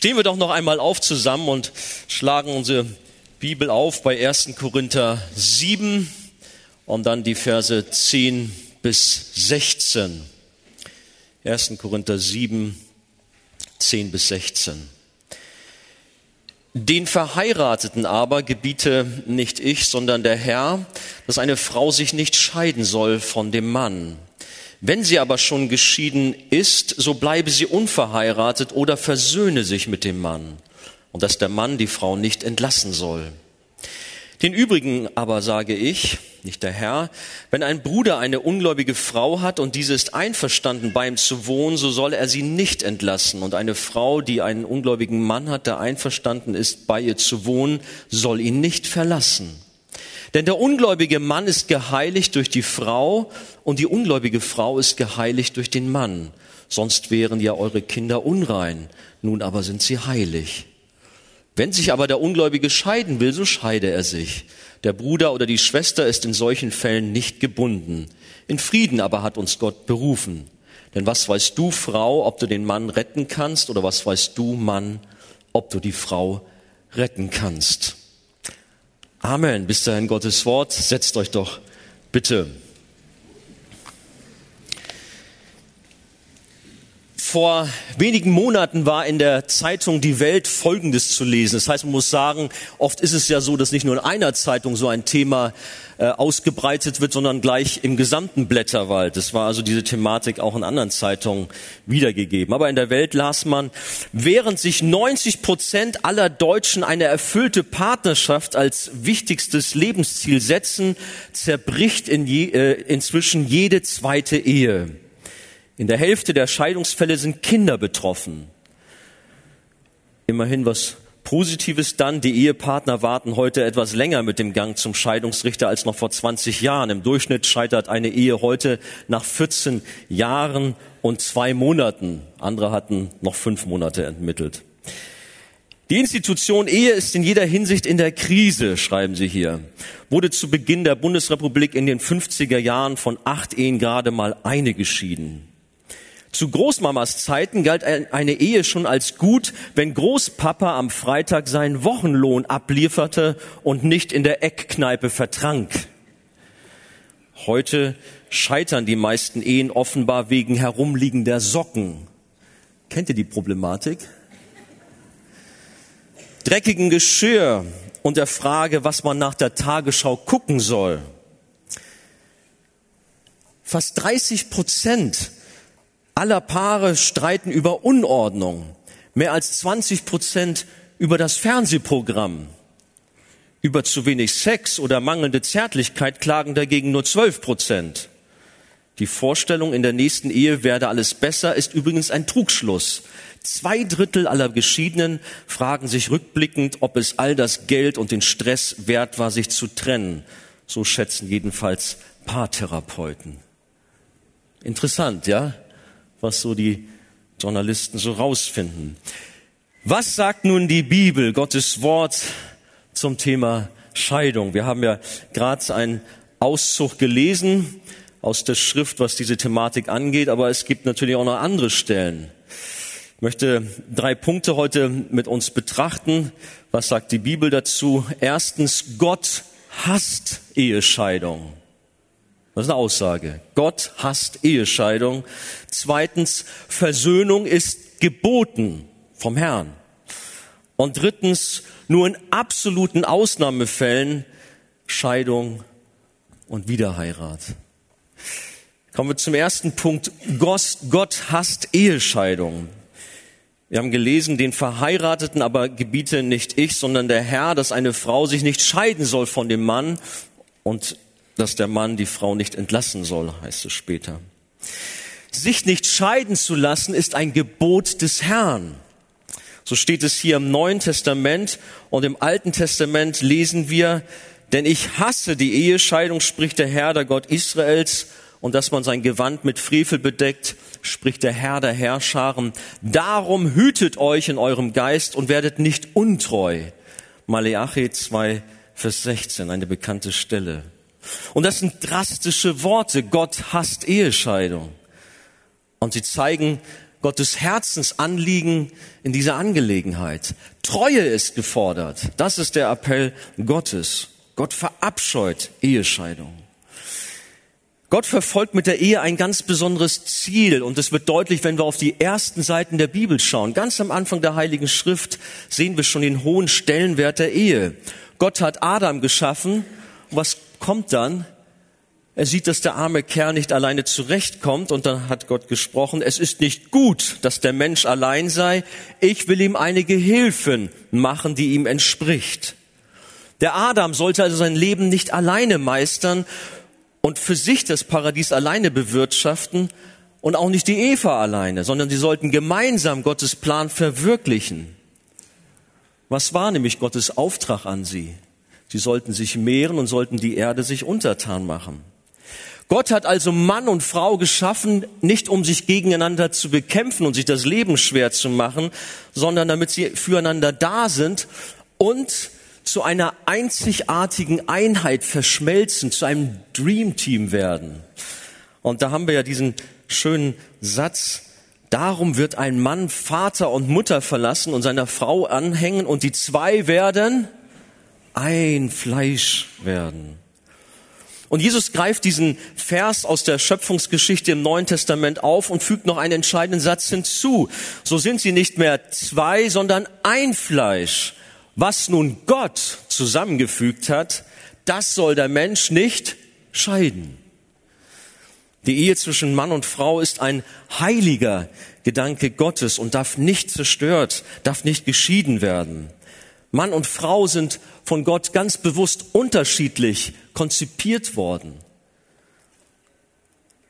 Stehen wir doch noch einmal auf zusammen und schlagen unsere Bibel auf bei 1. Korinther 7 und dann die Verse 10 bis 16. 1. Korinther 7, 10 bis 16. Den Verheirateten aber gebiete nicht ich, sondern der Herr, dass eine Frau sich nicht scheiden soll von dem Mann. Wenn sie aber schon geschieden ist, so bleibe sie unverheiratet oder versöhne sich mit dem Mann, und dass der Mann die Frau nicht entlassen soll. Den übrigen aber sage ich, nicht der Herr, wenn ein Bruder eine ungläubige Frau hat und diese ist einverstanden, bei ihm zu wohnen, so soll er sie nicht entlassen. Und eine Frau, die einen ungläubigen Mann hat, der einverstanden ist, bei ihr zu wohnen, soll ihn nicht verlassen. Denn der ungläubige Mann ist geheiligt durch die Frau und die ungläubige Frau ist geheiligt durch den Mann. Sonst wären ja eure Kinder unrein, nun aber sind sie heilig. Wenn sich aber der Ungläubige scheiden will, so scheide er sich. Der Bruder oder die Schwester ist in solchen Fällen nicht gebunden. In Frieden aber hat uns Gott berufen. Denn was weißt du, Frau, ob du den Mann retten kannst, oder was weißt du, Mann, ob du die Frau retten kannst? Amen. Bis dahin Gottes Wort. Setzt euch doch bitte. Vor wenigen Monaten war in der Zeitung Die Welt Folgendes zu lesen. Das heißt, man muss sagen, oft ist es ja so, dass nicht nur in einer Zeitung so ein Thema äh, ausgebreitet wird, sondern gleich im gesamten Blätterwald. Das war also diese Thematik auch in anderen Zeitungen wiedergegeben. Aber in der Welt las man, während sich 90 Prozent aller Deutschen eine erfüllte Partnerschaft als wichtigstes Lebensziel setzen, zerbricht in je, äh, inzwischen jede zweite Ehe. In der Hälfte der Scheidungsfälle sind Kinder betroffen. Immerhin was Positives dann, die Ehepartner warten heute etwas länger mit dem Gang zum Scheidungsrichter als noch vor 20 Jahren. Im Durchschnitt scheitert eine Ehe heute nach 14 Jahren und zwei Monaten. Andere hatten noch fünf Monate entmittelt. Die Institution Ehe ist in jeder Hinsicht in der Krise, schreiben Sie hier. Wurde zu Beginn der Bundesrepublik in den 50er Jahren von acht Ehen gerade mal eine geschieden. Zu Großmamas Zeiten galt eine Ehe schon als gut, wenn Großpapa am Freitag seinen Wochenlohn ablieferte und nicht in der Eckkneipe vertrank. Heute scheitern die meisten Ehen offenbar wegen herumliegender Socken. Kennt ihr die Problematik? Dreckigen Geschirr und der Frage, was man nach der Tagesschau gucken soll. Fast 30 Prozent aller Paare streiten über Unordnung. Mehr als 20 Prozent über das Fernsehprogramm. Über zu wenig Sex oder mangelnde Zärtlichkeit klagen dagegen nur 12 Prozent. Die Vorstellung, in der nächsten Ehe werde alles besser, ist übrigens ein Trugschluss. Zwei Drittel aller Geschiedenen fragen sich rückblickend, ob es all das Geld und den Stress wert war, sich zu trennen. So schätzen jedenfalls Paartherapeuten. Interessant, ja? Was so die Journalisten so rausfinden. Was sagt nun die Bibel, Gottes Wort zum Thema Scheidung? Wir haben ja gerade einen Auszug gelesen aus der Schrift, was diese Thematik angeht, aber es gibt natürlich auch noch andere Stellen. Ich möchte drei Punkte heute mit uns betrachten. Was sagt die Bibel dazu? Erstens, Gott hasst Ehescheidung. Das ist eine Aussage. Gott hasst Ehescheidung. Zweitens, Versöhnung ist geboten vom Herrn. Und drittens, nur in absoluten Ausnahmefällen Scheidung und Wiederheirat. Kommen wir zum ersten Punkt. Gott hasst Ehescheidung. Wir haben gelesen, den Verheirateten aber gebiete nicht ich, sondern der Herr, dass eine Frau sich nicht scheiden soll von dem Mann. Und dass der Mann die Frau nicht entlassen soll, heißt es später. Sich nicht scheiden zu lassen ist ein Gebot des Herrn. So steht es hier im Neuen Testament und im Alten Testament lesen wir, denn ich hasse die Ehescheidung, spricht der Herr, der Gott Israels, und dass man sein Gewand mit Frevel bedeckt, spricht der Herr der Herrscharen. Darum hütet euch in eurem Geist und werdet nicht untreu. Maleachi 2, Vers 16, eine bekannte Stelle. Und das sind drastische Worte. Gott hasst Ehescheidung. Und sie zeigen, Gottes Herzensanliegen in dieser Angelegenheit. Treue ist gefordert. Das ist der Appell Gottes. Gott verabscheut Ehescheidung. Gott verfolgt mit der Ehe ein ganz besonderes Ziel und es wird deutlich, wenn wir auf die ersten Seiten der Bibel schauen. Ganz am Anfang der Heiligen Schrift sehen wir schon den hohen Stellenwert der Ehe. Gott hat Adam geschaffen. Was kommt dann? Er sieht, dass der arme Kerl nicht alleine zurechtkommt und dann hat Gott gesprochen, es ist nicht gut, dass der Mensch allein sei. Ich will ihm einige Hilfen machen, die ihm entspricht. Der Adam sollte also sein Leben nicht alleine meistern und für sich das Paradies alleine bewirtschaften und auch nicht die Eva alleine, sondern sie sollten gemeinsam Gottes Plan verwirklichen. Was war nämlich Gottes Auftrag an sie? Sie sollten sich mehren und sollten die Erde sich untertan machen. Gott hat also Mann und Frau geschaffen, nicht um sich gegeneinander zu bekämpfen und sich das Leben schwer zu machen, sondern damit sie füreinander da sind und zu einer einzigartigen Einheit verschmelzen, zu einem Dream Team werden. Und da haben wir ja diesen schönen Satz, darum wird ein Mann Vater und Mutter verlassen und seiner Frau anhängen und die zwei werden ein Fleisch werden. Und Jesus greift diesen Vers aus der Schöpfungsgeschichte im Neuen Testament auf und fügt noch einen entscheidenden Satz hinzu. So sind sie nicht mehr zwei, sondern ein Fleisch. Was nun Gott zusammengefügt hat, das soll der Mensch nicht scheiden. Die Ehe zwischen Mann und Frau ist ein heiliger Gedanke Gottes und darf nicht zerstört, darf nicht geschieden werden. Mann und Frau sind von Gott ganz bewusst unterschiedlich konzipiert worden.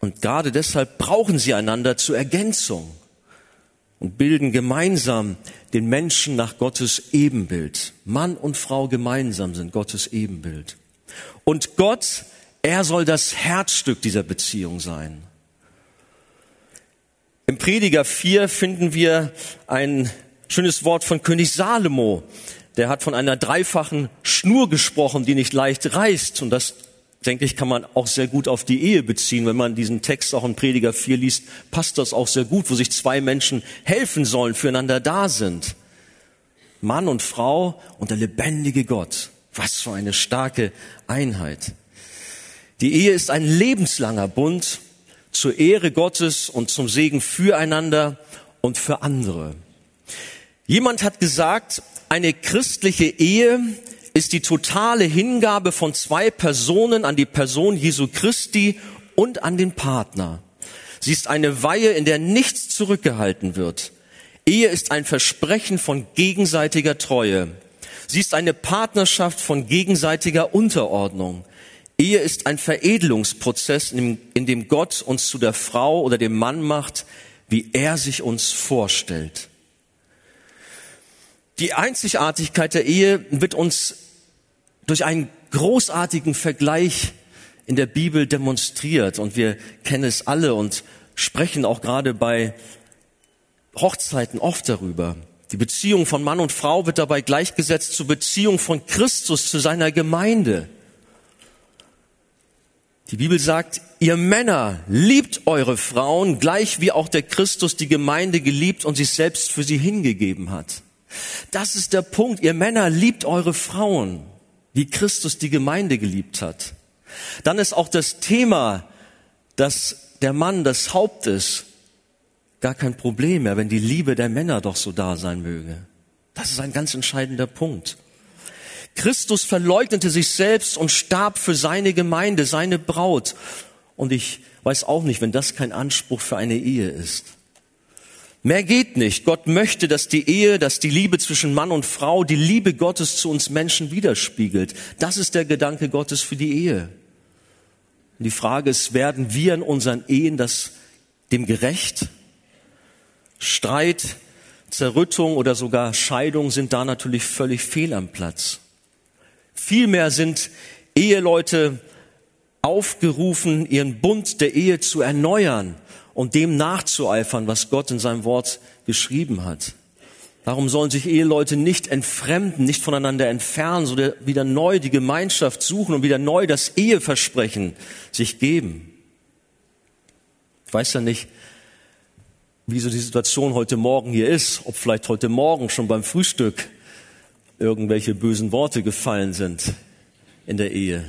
Und gerade deshalb brauchen sie einander zur Ergänzung und bilden gemeinsam den Menschen nach Gottes Ebenbild. Mann und Frau gemeinsam sind Gottes Ebenbild. Und Gott, er soll das Herzstück dieser Beziehung sein. Im Prediger 4 finden wir ein schönes Wort von König Salomo, der hat von einer dreifachen Schnur gesprochen, die nicht leicht reißt. Und das, denke ich, kann man auch sehr gut auf die Ehe beziehen. Wenn man diesen Text auch in Prediger 4 liest, passt das auch sehr gut, wo sich zwei Menschen helfen sollen, füreinander da sind. Mann und Frau und der lebendige Gott. Was für eine starke Einheit. Die Ehe ist ein lebenslanger Bund zur Ehre Gottes und zum Segen füreinander und für andere. Jemand hat gesagt, eine christliche Ehe ist die totale Hingabe von zwei Personen an die Person Jesu Christi und an den Partner. Sie ist eine Weihe, in der nichts zurückgehalten wird. Ehe ist ein Versprechen von gegenseitiger Treue. Sie ist eine Partnerschaft von gegenseitiger Unterordnung. Ehe ist ein Veredelungsprozess, in dem Gott uns zu der Frau oder dem Mann macht, wie er sich uns vorstellt. Die Einzigartigkeit der Ehe wird uns durch einen großartigen Vergleich in der Bibel demonstriert und wir kennen es alle und sprechen auch gerade bei Hochzeiten oft darüber. Die Beziehung von Mann und Frau wird dabei gleichgesetzt zur Beziehung von Christus zu seiner Gemeinde. Die Bibel sagt, ihr Männer liebt eure Frauen gleich wie auch der Christus die Gemeinde geliebt und sich selbst für sie hingegeben hat. Das ist der Punkt. Ihr Männer liebt eure Frauen, wie Christus die Gemeinde geliebt hat. Dann ist auch das Thema, dass der Mann das Haupt ist, gar kein Problem mehr, wenn die Liebe der Männer doch so da sein möge. Das ist ein ganz entscheidender Punkt. Christus verleugnete sich selbst und starb für seine Gemeinde, seine Braut. Und ich weiß auch nicht, wenn das kein Anspruch für eine Ehe ist. Mehr geht nicht. Gott möchte, dass die Ehe, dass die Liebe zwischen Mann und Frau, die Liebe Gottes zu uns Menschen widerspiegelt. Das ist der Gedanke Gottes für die Ehe. Und die Frage ist, werden wir in unseren Ehen das dem gerecht? Streit, Zerrüttung oder sogar Scheidung sind da natürlich völlig fehl am Platz. Vielmehr sind Eheleute aufgerufen, ihren Bund der Ehe zu erneuern und dem nachzueifern, was Gott in seinem Wort geschrieben hat. Darum sollen sich Eheleute nicht entfremden, nicht voneinander entfernen, sondern wieder neu die Gemeinschaft suchen und wieder neu das Eheversprechen sich geben. Ich weiß ja nicht, wie so die Situation heute Morgen hier ist, ob vielleicht heute Morgen schon beim Frühstück irgendwelche bösen Worte gefallen sind in der Ehe.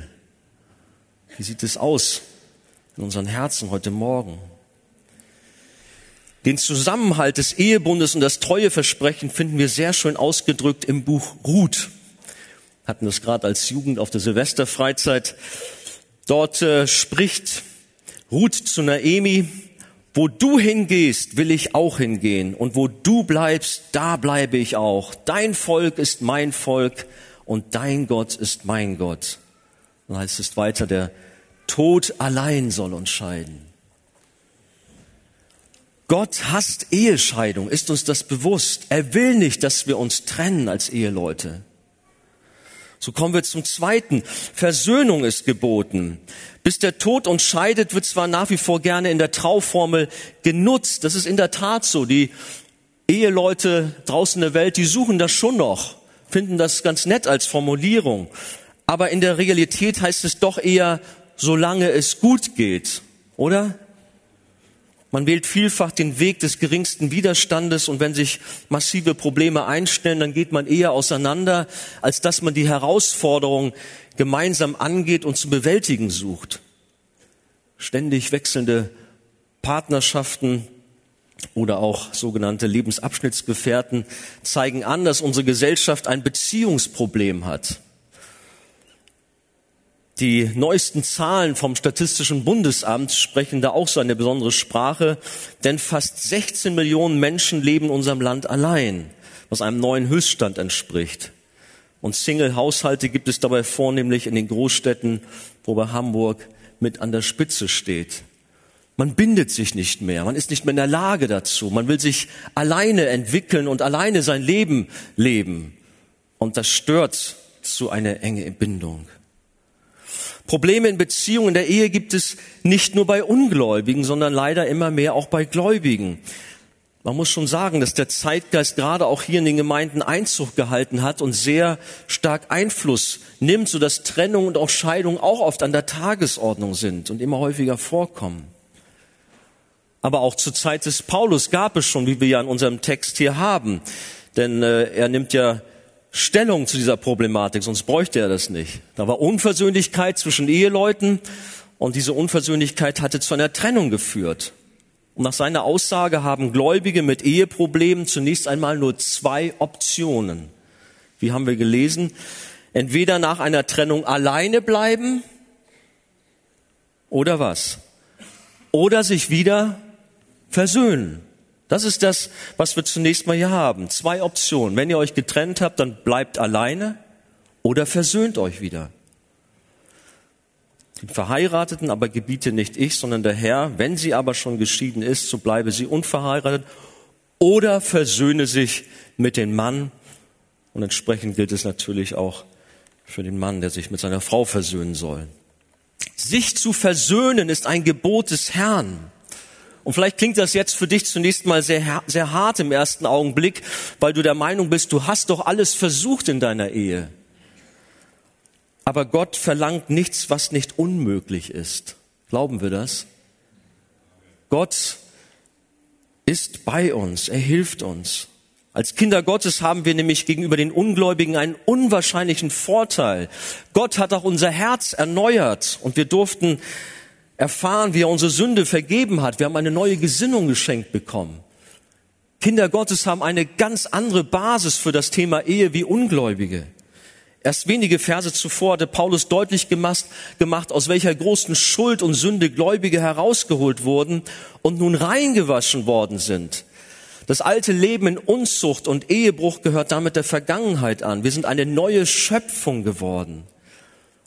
Wie sieht es aus in unseren Herzen heute Morgen? Den Zusammenhalt des Ehebundes und das Treueversprechen finden wir sehr schön ausgedrückt im Buch Ruth. Hatten das gerade als Jugend auf der Silvesterfreizeit. Dort äh, spricht Ruth zu Naemi, wo du hingehst, will ich auch hingehen. Und wo du bleibst, da bleibe ich auch. Dein Volk ist mein Volk und dein Gott ist mein Gott. Dann heißt es weiter, der Tod allein soll uns scheiden. Gott hasst Ehescheidung, ist uns das bewusst. Er will nicht, dass wir uns trennen als Eheleute. So kommen wir zum zweiten. Versöhnung ist geboten. Bis der Tod uns scheidet, wird zwar nach wie vor gerne in der Trauformel genutzt. Das ist in der Tat so. Die Eheleute draußen in der Welt, die suchen das schon noch, finden das ganz nett als Formulierung. Aber in der Realität heißt es doch eher, solange es gut geht, oder? Man wählt vielfach den Weg des geringsten Widerstandes und wenn sich massive Probleme einstellen, dann geht man eher auseinander, als dass man die Herausforderung gemeinsam angeht und zu bewältigen sucht. Ständig wechselnde Partnerschaften oder auch sogenannte Lebensabschnittsgefährten zeigen an, dass unsere Gesellschaft ein Beziehungsproblem hat. Die neuesten Zahlen vom Statistischen Bundesamt sprechen da auch so eine besondere Sprache, denn fast 16 Millionen Menschen leben in unserem Land allein, was einem neuen Höchststand entspricht. Und Single-Haushalte gibt es dabei vornehmlich in den Großstädten, wobei Hamburg mit an der Spitze steht. Man bindet sich nicht mehr, man ist nicht mehr in der Lage dazu, man will sich alleine entwickeln und alleine sein Leben leben. Und das stört zu einer enge Bindung. Probleme in Beziehungen, der Ehe gibt es nicht nur bei Ungläubigen, sondern leider immer mehr auch bei Gläubigen. Man muss schon sagen, dass der Zeitgeist gerade auch hier in den Gemeinden Einzug gehalten hat und sehr stark Einfluss nimmt, sodass Trennung und auch Scheidung auch oft an der Tagesordnung sind und immer häufiger vorkommen. Aber auch zur Zeit des Paulus gab es schon, wie wir ja in unserem Text hier haben. Denn äh, er nimmt ja Stellung zu dieser Problematik, sonst bräuchte er das nicht. Da war Unversöhnlichkeit zwischen Eheleuten und diese Unversöhnlichkeit hatte zu einer Trennung geführt. Und nach seiner Aussage haben Gläubige mit Eheproblemen zunächst einmal nur zwei Optionen. Wie haben wir gelesen? Entweder nach einer Trennung alleine bleiben oder was? Oder sich wieder versöhnen. Das ist das, was wir zunächst mal hier haben. Zwei Optionen. Wenn ihr euch getrennt habt, dann bleibt alleine oder versöhnt euch wieder. Den Verheirateten aber gebiete nicht ich, sondern der Herr. Wenn sie aber schon geschieden ist, so bleibe sie unverheiratet oder versöhne sich mit dem Mann. Und entsprechend gilt es natürlich auch für den Mann, der sich mit seiner Frau versöhnen soll. Sich zu versöhnen ist ein Gebot des Herrn. Und vielleicht klingt das jetzt für dich zunächst mal sehr, sehr hart im ersten Augenblick, weil du der Meinung bist, du hast doch alles versucht in deiner Ehe. Aber Gott verlangt nichts, was nicht unmöglich ist. Glauben wir das? Gott ist bei uns, er hilft uns. Als Kinder Gottes haben wir nämlich gegenüber den Ungläubigen einen unwahrscheinlichen Vorteil. Gott hat auch unser Herz erneuert und wir durften erfahren, wie er unsere Sünde vergeben hat. Wir haben eine neue Gesinnung geschenkt bekommen. Kinder Gottes haben eine ganz andere Basis für das Thema Ehe wie Ungläubige. Erst wenige Verse zuvor hatte Paulus deutlich gemacht, gemacht, aus welcher großen Schuld und Sünde Gläubige herausgeholt wurden und nun reingewaschen worden sind. Das alte Leben in Unzucht und Ehebruch gehört damit der Vergangenheit an. Wir sind eine neue Schöpfung geworden.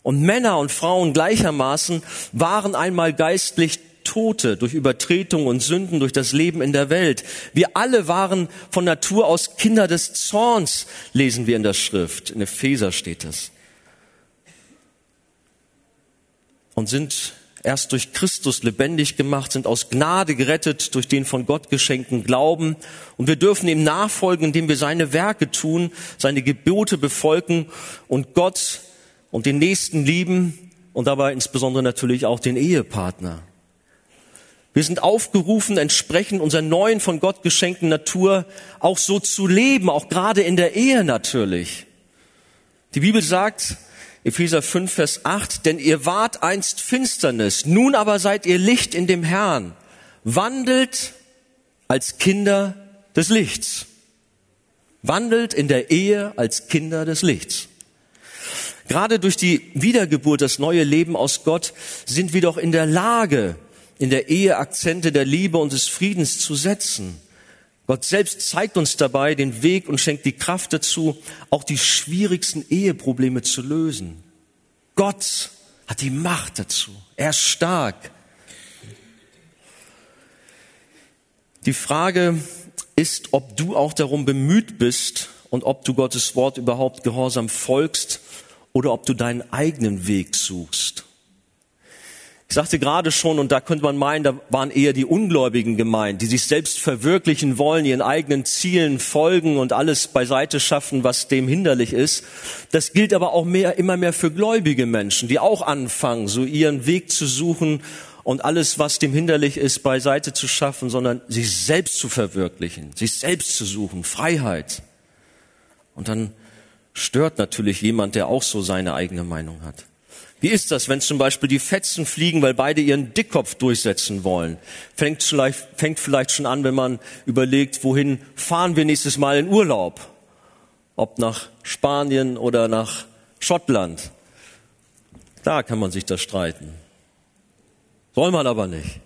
Und Männer und Frauen gleichermaßen waren einmal geistlich Tote durch Übertretung und Sünden, durch das Leben in der Welt. Wir alle waren von Natur aus Kinder des Zorns, lesen wir in der Schrift. In Epheser steht das. Und sind erst durch Christus lebendig gemacht, sind aus Gnade gerettet durch den von Gott geschenkten Glauben. Und wir dürfen ihm nachfolgen, indem wir seine Werke tun, seine Gebote befolgen und Gott und den Nächsten lieben und dabei insbesondere natürlich auch den Ehepartner. Wir sind aufgerufen, entsprechend unserer neuen von Gott geschenkten Natur auch so zu leben, auch gerade in der Ehe natürlich. Die Bibel sagt, Epheser 5, Vers 8, denn ihr wart einst Finsternis, nun aber seid ihr Licht in dem Herrn. Wandelt als Kinder des Lichts. Wandelt in der Ehe als Kinder des Lichts. Gerade durch die Wiedergeburt, das neue Leben aus Gott, sind wir doch in der Lage, in der Ehe Akzente der Liebe und des Friedens zu setzen. Gott selbst zeigt uns dabei den Weg und schenkt die Kraft dazu, auch die schwierigsten Eheprobleme zu lösen. Gott hat die Macht dazu. Er ist stark. Die Frage ist, ob du auch darum bemüht bist und ob du Gottes Wort überhaupt gehorsam folgst oder ob du deinen eigenen Weg suchst. Ich sagte gerade schon, und da könnte man meinen, da waren eher die Ungläubigen gemeint, die sich selbst verwirklichen wollen, ihren eigenen Zielen folgen und alles beiseite schaffen, was dem hinderlich ist. Das gilt aber auch mehr, immer mehr für gläubige Menschen, die auch anfangen, so ihren Weg zu suchen und alles, was dem hinderlich ist, beiseite zu schaffen, sondern sich selbst zu verwirklichen, sich selbst zu suchen, Freiheit. Und dann stört natürlich jemand, der auch so seine eigene Meinung hat. Wie ist das, wenn zum Beispiel die Fetzen fliegen, weil beide ihren Dickkopf durchsetzen wollen? Fängt vielleicht, fängt vielleicht schon an, wenn man überlegt, wohin fahren wir nächstes Mal in Urlaub? Ob nach Spanien oder nach Schottland? Da kann man sich da streiten. Soll man aber nicht,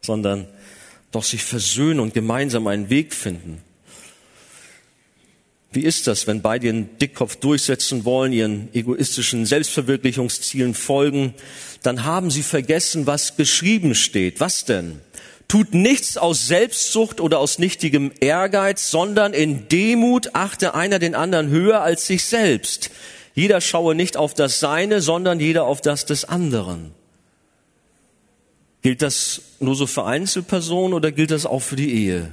sondern doch sich versöhnen und gemeinsam einen Weg finden. Wie ist das, wenn beide ihren Dickkopf durchsetzen wollen, ihren egoistischen Selbstverwirklichungszielen folgen? Dann haben sie vergessen, was geschrieben steht. Was denn? Tut nichts aus Selbstsucht oder aus nichtigem Ehrgeiz, sondern in Demut achte einer den anderen höher als sich selbst. Jeder schaue nicht auf das Seine, sondern jeder auf das des anderen. Gilt das nur so für Einzelpersonen oder gilt das auch für die Ehe?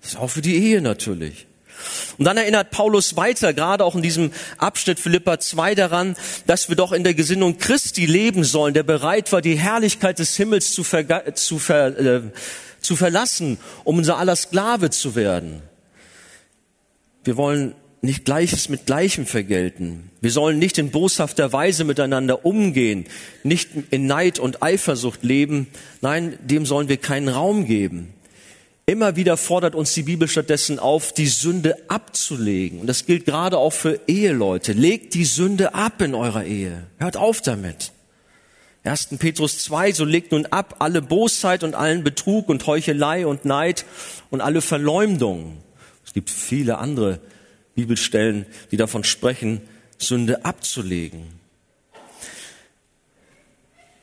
Das ist auch für die Ehe natürlich. Und dann erinnert Paulus weiter, gerade auch in diesem Abschnitt Philippa 2 daran, dass wir doch in der Gesinnung Christi leben sollen, der bereit war, die Herrlichkeit des Himmels zu, ver zu, ver äh, zu verlassen, um unser aller Sklave zu werden. Wir wollen nicht Gleiches mit Gleichem vergelten. Wir sollen nicht in boshafter Weise miteinander umgehen, nicht in Neid und Eifersucht leben. Nein, dem sollen wir keinen Raum geben. Immer wieder fordert uns die Bibel stattdessen auf, die Sünde abzulegen. Und das gilt gerade auch für Eheleute. Legt die Sünde ab in eurer Ehe. Hört auf damit. 1. Petrus 2, so legt nun ab alle Bosheit und allen Betrug und Heuchelei und Neid und alle Verleumdung. Es gibt viele andere Bibelstellen, die davon sprechen, Sünde abzulegen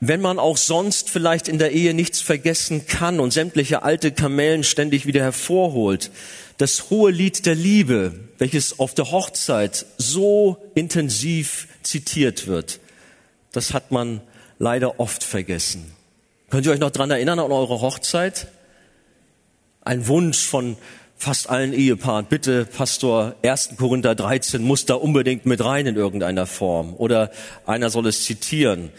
wenn man auch sonst vielleicht in der Ehe nichts vergessen kann und sämtliche alte Kamellen ständig wieder hervorholt, das hohe Lied der Liebe, welches auf der Hochzeit so intensiv zitiert wird, das hat man leider oft vergessen. Könnt ihr euch noch dran erinnern an eure Hochzeit? Ein Wunsch von fast allen Ehepaaren, bitte Pastor, 1. Korinther 13 muss da unbedingt mit rein in irgendeiner Form. Oder einer soll es zitieren.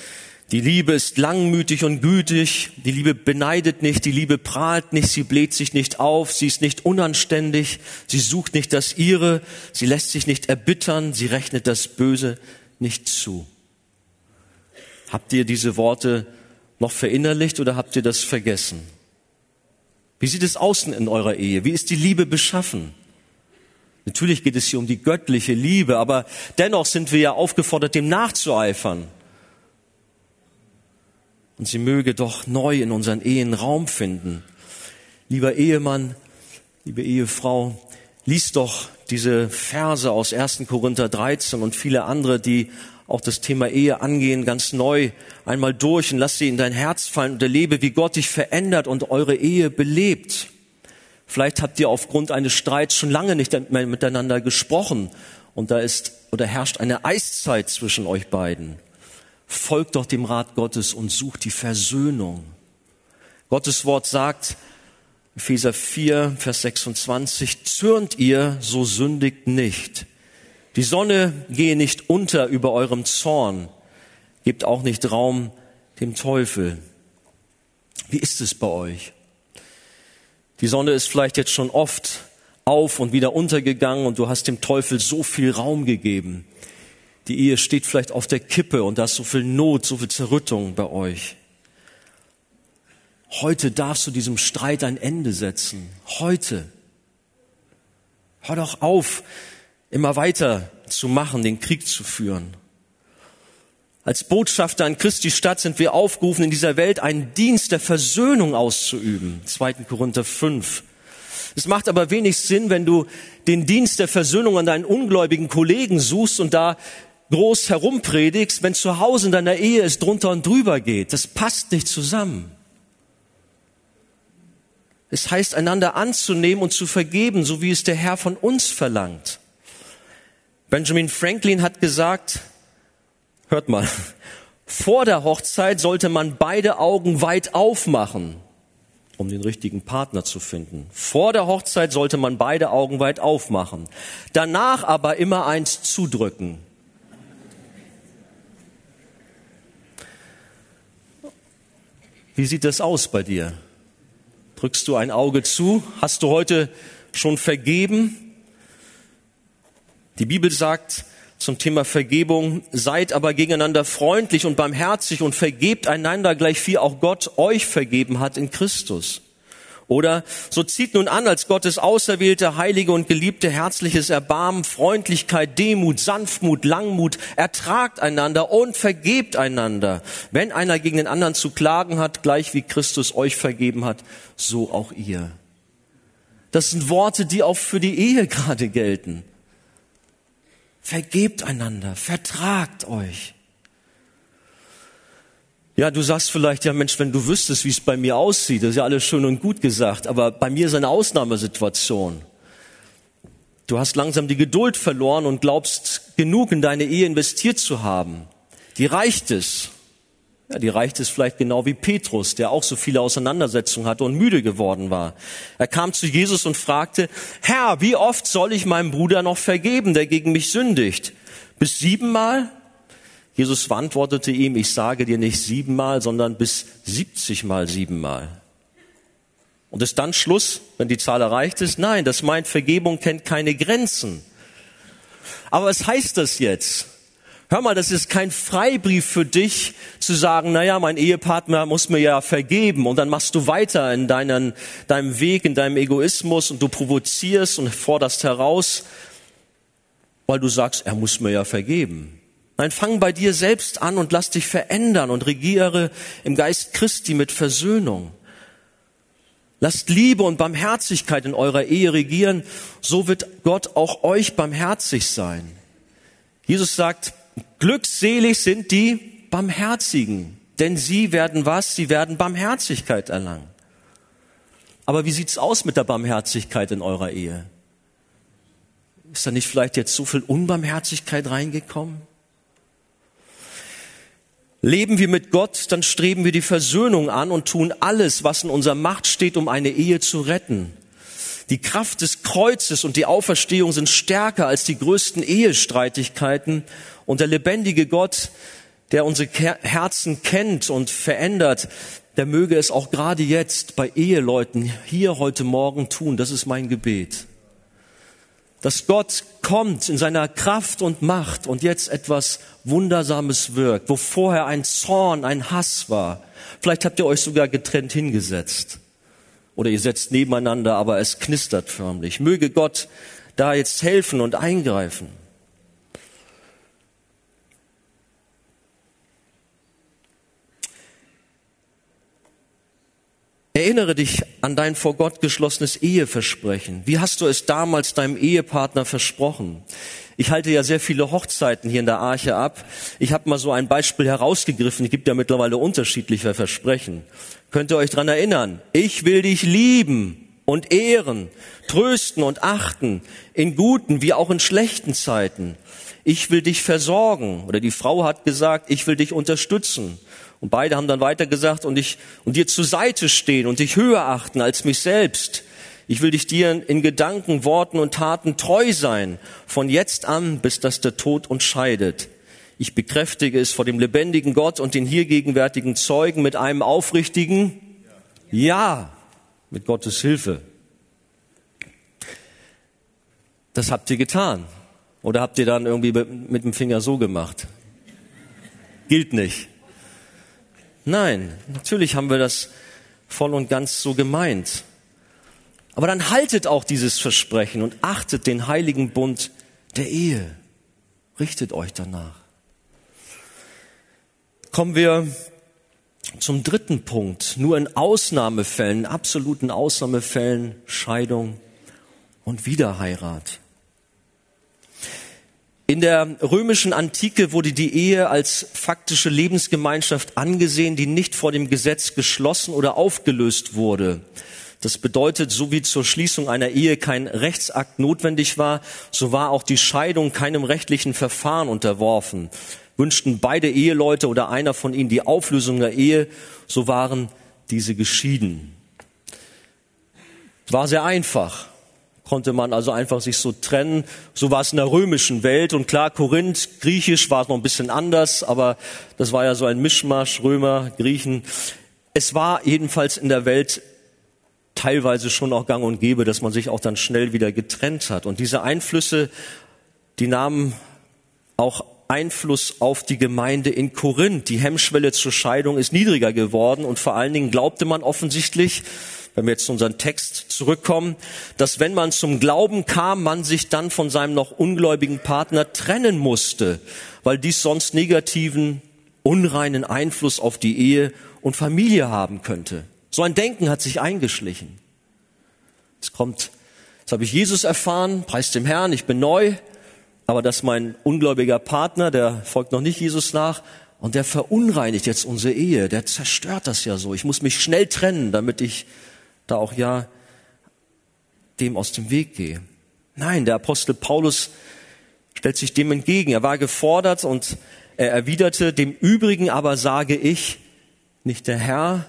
Die Liebe ist langmütig und gütig. Die Liebe beneidet nicht. Die Liebe prahlt nicht. Sie bläht sich nicht auf. Sie ist nicht unanständig. Sie sucht nicht das Ihre. Sie lässt sich nicht erbittern. Sie rechnet das Böse nicht zu. Habt ihr diese Worte noch verinnerlicht oder habt ihr das vergessen? Wie sieht es außen in eurer Ehe? Wie ist die Liebe beschaffen? Natürlich geht es hier um die göttliche Liebe, aber dennoch sind wir ja aufgefordert, dem nachzueifern. Und sie möge doch neu in unseren Ehen Raum finden. Lieber Ehemann, liebe Ehefrau, lies doch diese Verse aus 1. Korinther 13 und viele andere, die auch das Thema Ehe angehen, ganz neu einmal durch und lass sie in dein Herz fallen und erlebe, wie Gott dich verändert und eure Ehe belebt. Vielleicht habt ihr aufgrund eines Streits schon lange nicht mehr miteinander gesprochen und da ist oder herrscht eine Eiszeit zwischen euch beiden folgt doch dem Rat Gottes und sucht die Versöhnung. Gottes Wort sagt, Epheser 4, Vers 26, zürnt ihr, so sündigt nicht. Die Sonne gehe nicht unter über eurem Zorn, gebt auch nicht Raum dem Teufel. Wie ist es bei euch? Die Sonne ist vielleicht jetzt schon oft auf und wieder untergegangen und du hast dem Teufel so viel Raum gegeben. Die Ehe steht vielleicht auf der Kippe und da ist so viel Not, so viel Zerrüttung bei euch. Heute darfst du diesem Streit ein Ende setzen. Heute. Hör doch auf, immer weiter zu machen, den Krieg zu führen. Als Botschafter an Christi Stadt sind wir aufgerufen, in dieser Welt einen Dienst der Versöhnung auszuüben. 2. Korinther 5. Es macht aber wenig Sinn, wenn du den Dienst der Versöhnung an deinen ungläubigen Kollegen suchst und da groß herumpredigst, wenn zu Hause in deiner Ehe es drunter und drüber geht. Das passt nicht zusammen. Es heißt, einander anzunehmen und zu vergeben, so wie es der Herr von uns verlangt. Benjamin Franklin hat gesagt, hört mal, vor der Hochzeit sollte man beide Augen weit aufmachen, um den richtigen Partner zu finden. Vor der Hochzeit sollte man beide Augen weit aufmachen. Danach aber immer eins zudrücken. Wie sieht das aus bei dir? Drückst du ein Auge zu? Hast du heute schon vergeben? Die Bibel sagt zum Thema Vergebung, seid aber gegeneinander freundlich und barmherzig und vergebt einander gleich wie auch Gott euch vergeben hat in Christus. Oder so zieht nun an, als Gottes auserwählte, heilige und geliebte herzliches Erbarmen, Freundlichkeit, Demut, Sanftmut, Langmut, ertragt einander und vergebt einander. Wenn einer gegen den anderen zu klagen hat, gleich wie Christus euch vergeben hat, so auch ihr. Das sind Worte, die auch für die Ehe gerade gelten. Vergebt einander, vertragt euch. Ja, du sagst vielleicht, ja Mensch, wenn du wüsstest, wie es bei mir aussieht, das ist ja alles schön und gut gesagt, aber bei mir ist eine Ausnahmesituation. Du hast langsam die Geduld verloren und glaubst, genug in deine Ehe investiert zu haben. Die reicht es. Ja, die reicht es vielleicht genau wie Petrus, der auch so viele Auseinandersetzungen hatte und müde geworden war. Er kam zu Jesus und fragte, Herr, wie oft soll ich meinem Bruder noch vergeben, der gegen mich sündigt? Bis siebenmal? Jesus antwortete ihm, ich sage dir nicht siebenmal, sondern bis siebzigmal siebenmal. Und ist dann Schluss, wenn die Zahl erreicht ist? Nein, das meint, Vergebung kennt keine Grenzen. Aber was heißt das jetzt? Hör mal, das ist kein Freibrief für dich zu sagen, naja, mein Ehepartner muss mir ja vergeben und dann machst du weiter in deinen, deinem Weg, in deinem Egoismus und du provozierst und forderst heraus, weil du sagst, er muss mir ja vergeben. Nein, fang bei dir selbst an und lass dich verändern und regiere im Geist Christi mit Versöhnung. Lasst Liebe und Barmherzigkeit in eurer Ehe regieren, so wird Gott auch euch barmherzig sein. Jesus sagt, glückselig sind die Barmherzigen, denn sie werden was? Sie werden Barmherzigkeit erlangen. Aber wie sieht's aus mit der Barmherzigkeit in eurer Ehe? Ist da nicht vielleicht jetzt so viel Unbarmherzigkeit reingekommen? Leben wir mit Gott, dann streben wir die Versöhnung an und tun alles, was in unserer Macht steht, um eine Ehe zu retten. Die Kraft des Kreuzes und die Auferstehung sind stärker als die größten Ehestreitigkeiten und der lebendige Gott, der unsere Herzen kennt und verändert, der möge es auch gerade jetzt bei Eheleuten hier heute Morgen tun. Das ist mein Gebet dass Gott kommt in seiner Kraft und Macht und jetzt etwas Wundersames wirkt, wo vorher ein Zorn, ein Hass war. Vielleicht habt ihr euch sogar getrennt hingesetzt. Oder ihr setzt nebeneinander, aber es knistert förmlich. Möge Gott da jetzt helfen und eingreifen. Erinnere dich an dein vor Gott geschlossenes Eheversprechen. Wie hast du es damals deinem Ehepartner versprochen? Ich halte ja sehr viele Hochzeiten hier in der Arche ab. Ich habe mal so ein Beispiel herausgegriffen. Es gibt ja mittlerweile unterschiedliche Versprechen. Könnt ihr euch dran erinnern? Ich will dich lieben und ehren, trösten und achten, in guten wie auch in schlechten Zeiten. Ich will dich versorgen. Oder die Frau hat gesagt, ich will dich unterstützen. Und beide haben dann weiter gesagt, und ich, und dir zur Seite stehen und dich höher achten als mich selbst. Ich will dich dir in Gedanken, Worten und Taten treu sein, von jetzt an, bis dass der Tod uns scheidet. Ich bekräftige es vor dem lebendigen Gott und den hier gegenwärtigen Zeugen mit einem aufrichtigen Ja, mit Gottes Hilfe. Das habt ihr getan. Oder habt ihr dann irgendwie mit dem Finger so gemacht? Gilt nicht. Nein, natürlich haben wir das voll und ganz so gemeint. Aber dann haltet auch dieses Versprechen und achtet den heiligen Bund der Ehe. Richtet euch danach. Kommen wir zum dritten Punkt. Nur in Ausnahmefällen, absoluten Ausnahmefällen, Scheidung und Wiederheirat. In der römischen Antike wurde die Ehe als faktische Lebensgemeinschaft angesehen, die nicht vor dem Gesetz geschlossen oder aufgelöst wurde. Das bedeutet, so wie zur Schließung einer Ehe kein Rechtsakt notwendig war, so war auch die Scheidung keinem rechtlichen Verfahren unterworfen. Wünschten beide Eheleute oder einer von ihnen die Auflösung der Ehe, so waren diese geschieden. War sehr einfach konnte man also einfach sich so trennen. So war es in der römischen Welt. Und klar, Korinth, Griechisch war es noch ein bisschen anders, aber das war ja so ein Mischmasch, Römer, Griechen. Es war jedenfalls in der Welt teilweise schon auch gang und gäbe, dass man sich auch dann schnell wieder getrennt hat. Und diese Einflüsse, die nahmen auch Einfluss auf die Gemeinde in Korinth. Die Hemmschwelle zur Scheidung ist niedriger geworden und vor allen Dingen glaubte man offensichtlich, wenn wir jetzt zu unserem Text zurückkommen, dass wenn man zum Glauben kam, man sich dann von seinem noch ungläubigen Partner trennen musste, weil dies sonst negativen, unreinen Einfluss auf die Ehe und Familie haben könnte. So ein Denken hat sich eingeschlichen. Es kommt, jetzt habe ich Jesus erfahren, preis dem Herrn, ich bin neu, aber dass mein ungläubiger Partner, der folgt noch nicht Jesus nach, und der verunreinigt jetzt unsere Ehe, der zerstört das ja so. Ich muss mich schnell trennen, damit ich da auch ja dem aus dem Weg gehe. Nein, der Apostel Paulus stellt sich dem entgegen. Er war gefordert und er erwiderte, dem Übrigen aber sage ich, nicht der Herr.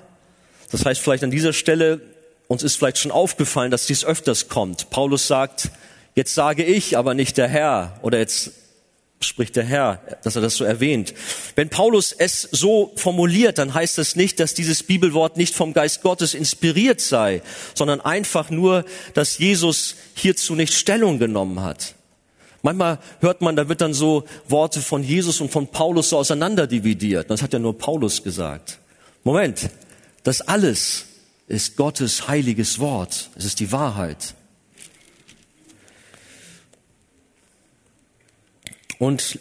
Das heißt vielleicht an dieser Stelle, uns ist vielleicht schon aufgefallen, dass dies öfters kommt. Paulus sagt, jetzt sage ich, aber nicht der Herr. Oder jetzt spricht der Herr, dass er das so erwähnt. Wenn Paulus es so formuliert, dann heißt das nicht, dass dieses Bibelwort nicht vom Geist Gottes inspiriert sei, sondern einfach nur, dass Jesus hierzu nicht Stellung genommen hat. Manchmal hört man, da wird dann so Worte von Jesus und von Paulus so auseinanderdividiert. Das hat ja nur Paulus gesagt. Moment, das alles ist Gottes heiliges Wort. Es ist die Wahrheit. Und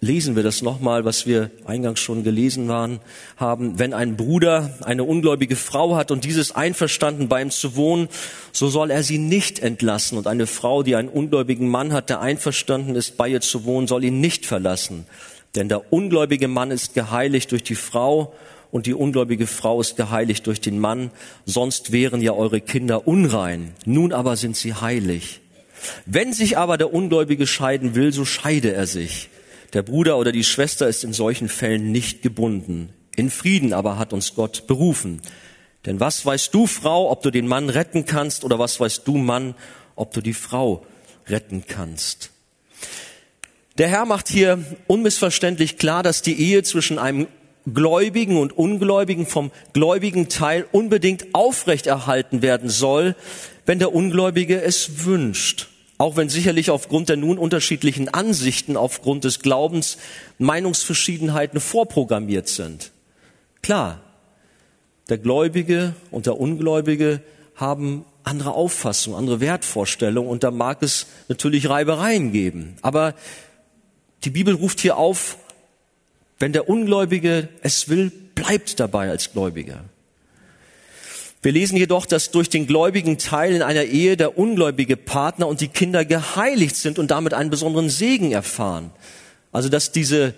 lesen wir das nochmal, was wir eingangs schon gelesen waren, haben. Wenn ein Bruder eine ungläubige Frau hat und dieses einverstanden bei ihm zu wohnen, so soll er sie nicht entlassen. Und eine Frau, die einen ungläubigen Mann hat, der einverstanden ist, bei ihr zu wohnen, soll ihn nicht verlassen. Denn der ungläubige Mann ist geheiligt durch die Frau und die ungläubige Frau ist geheiligt durch den Mann. Sonst wären ja eure Kinder unrein. Nun aber sind sie heilig. Wenn sich aber der Ungläubige scheiden will, so scheide er sich. Der Bruder oder die Schwester ist in solchen Fällen nicht gebunden. In Frieden aber hat uns Gott berufen. Denn was weißt du, Frau, ob du den Mann retten kannst, oder was weißt du, Mann, ob du die Frau retten kannst? Der Herr macht hier unmissverständlich klar, dass die Ehe zwischen einem Gläubigen und Ungläubigen vom gläubigen Teil unbedingt aufrechterhalten werden soll, wenn der Ungläubige es wünscht auch wenn sicherlich aufgrund der nun unterschiedlichen Ansichten, aufgrund des Glaubens Meinungsverschiedenheiten vorprogrammiert sind. Klar, der Gläubige und der Ungläubige haben andere Auffassungen, andere Wertvorstellungen und da mag es natürlich Reibereien geben. Aber die Bibel ruft hier auf, wenn der Ungläubige es will, bleibt dabei als Gläubiger. Wir lesen jedoch, dass durch den gläubigen Teil in einer Ehe der ungläubige Partner und die Kinder geheiligt sind und damit einen besonderen Segen erfahren. Also dass diese,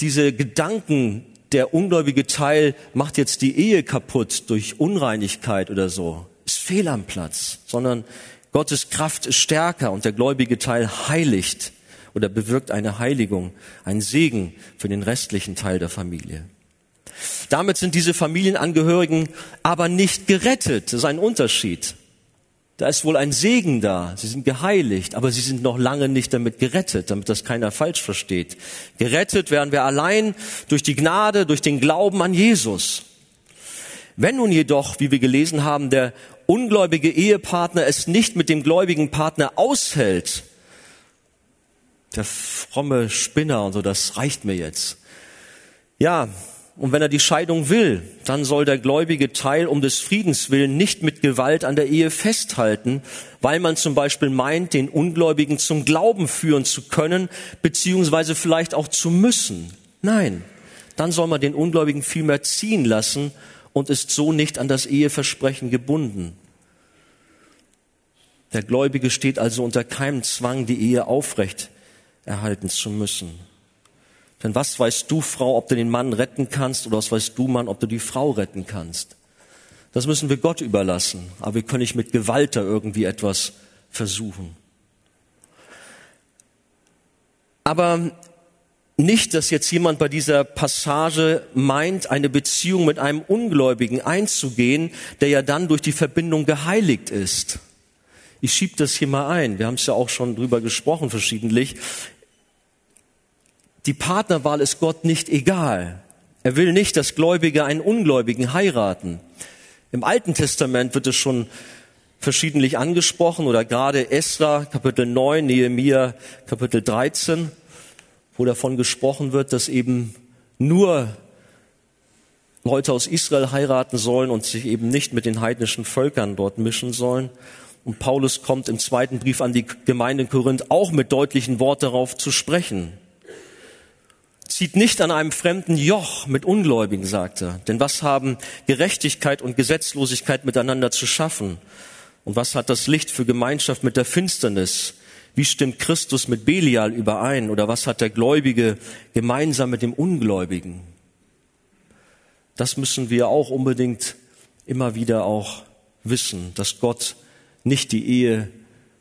diese Gedanken, der ungläubige Teil macht jetzt die Ehe kaputt durch Unreinigkeit oder so, ist fehl am Platz, sondern Gottes Kraft ist stärker und der gläubige Teil heiligt oder bewirkt eine Heiligung, ein Segen für den restlichen Teil der Familie. Damit sind diese Familienangehörigen aber nicht gerettet. Das ist ein Unterschied. Da ist wohl ein Segen da. Sie sind geheiligt, aber sie sind noch lange nicht damit gerettet, damit das keiner falsch versteht. Gerettet werden wir allein durch die Gnade, durch den Glauben an Jesus. Wenn nun jedoch, wie wir gelesen haben, der ungläubige Ehepartner es nicht mit dem gläubigen Partner aushält, der fromme Spinner und so, das reicht mir jetzt. Ja, und wenn er die Scheidung will, dann soll der gläubige Teil um des Friedens willen nicht mit Gewalt an der Ehe festhalten, weil man zum Beispiel meint, den Ungläubigen zum Glauben führen zu können, beziehungsweise vielleicht auch zu müssen. Nein, dann soll man den Ungläubigen vielmehr ziehen lassen und ist so nicht an das Eheversprechen gebunden. Der Gläubige steht also unter keinem Zwang, die Ehe aufrecht erhalten zu müssen. Denn was weißt du, Frau, ob du den Mann retten kannst oder was weißt du, Mann, ob du die Frau retten kannst? Das müssen wir Gott überlassen. Aber wir können nicht mit Gewalt da irgendwie etwas versuchen. Aber nicht, dass jetzt jemand bei dieser Passage meint, eine Beziehung mit einem Ungläubigen einzugehen, der ja dann durch die Verbindung geheiligt ist. Ich schieb das hier mal ein. Wir haben es ja auch schon drüber gesprochen verschiedentlich. Die Partnerwahl ist Gott nicht egal. Er will nicht, dass Gläubige einen Ungläubigen heiraten. Im Alten Testament wird es schon verschiedentlich angesprochen oder gerade Esra Kapitel 9, Nehemiah Kapitel 13, wo davon gesprochen wird, dass eben nur Leute aus Israel heiraten sollen und sich eben nicht mit den heidnischen Völkern dort mischen sollen. Und Paulus kommt im zweiten Brief an die Gemeinde in Korinth auch mit deutlichen Worten darauf zu sprechen zieht nicht an einem fremden Joch mit Ungläubigen, sagt er. Denn was haben Gerechtigkeit und Gesetzlosigkeit miteinander zu schaffen? Und was hat das Licht für Gemeinschaft mit der Finsternis? Wie stimmt Christus mit Belial überein? Oder was hat der Gläubige gemeinsam mit dem Ungläubigen? Das müssen wir auch unbedingt immer wieder auch wissen, dass Gott nicht die Ehe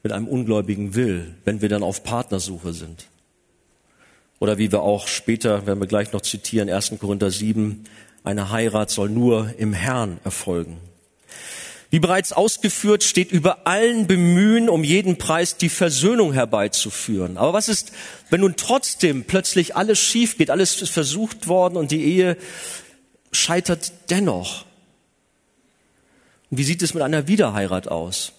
mit einem Ungläubigen will, wenn wir dann auf Partnersuche sind. Oder wie wir auch später, werden wir gleich noch zitieren, 1. Korinther 7, eine Heirat soll nur im Herrn erfolgen. Wie bereits ausgeführt, steht über allen Bemühen, um jeden Preis die Versöhnung herbeizuführen. Aber was ist, wenn nun trotzdem plötzlich alles schief geht, alles ist versucht worden und die Ehe scheitert dennoch? Und wie sieht es mit einer Wiederheirat aus?